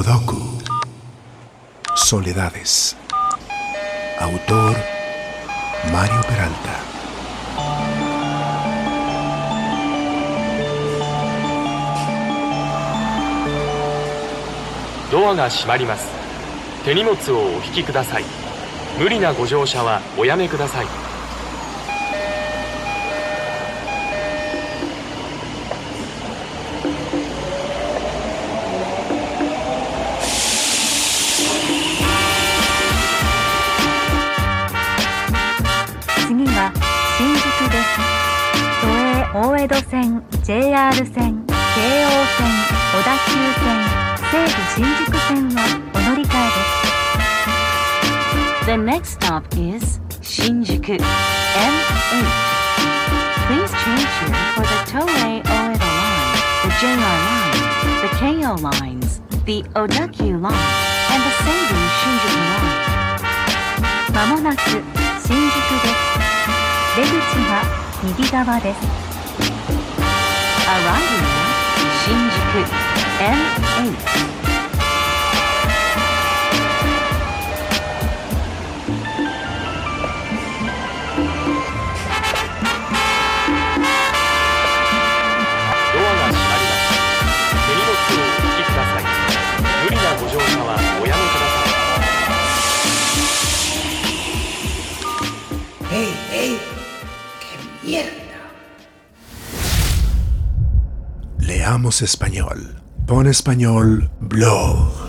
Kodoku. Soledades. Autor Mario Peralta. ドアが閉まります手荷物をお引きください無理なご乗車はおやめください次は新宿です都営大江戸線 JR 線京王線小田急線西武新宿線はお乗り換えです The next stop is Shinjuku M8. Please change here for the Toei Oedo line, the JR line, the Keio lines, the Odakyu line, and the Seibu Shinjuku line. まもなく新宿です出口は右側です Arriving 新宿 N8 mierda! Leamos español. Pon español blog.